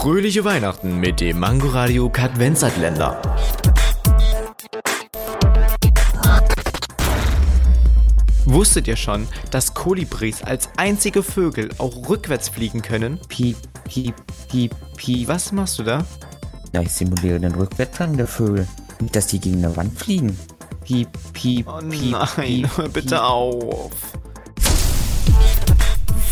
Fröhliche Weihnachten mit dem Mangoradio Kadvenzatländer. Wusstet ihr schon, dass Kolibris als einzige Vögel auch rückwärts fliegen können? Piep, piep, piep, piep. Was machst du da? Ja, ich simuliere den Rückwärtsgang der Vögel. Nicht, dass die gegen eine Wand fliegen. Piep, piep, Oh piep, nein, piep, hör bitte piep. auf.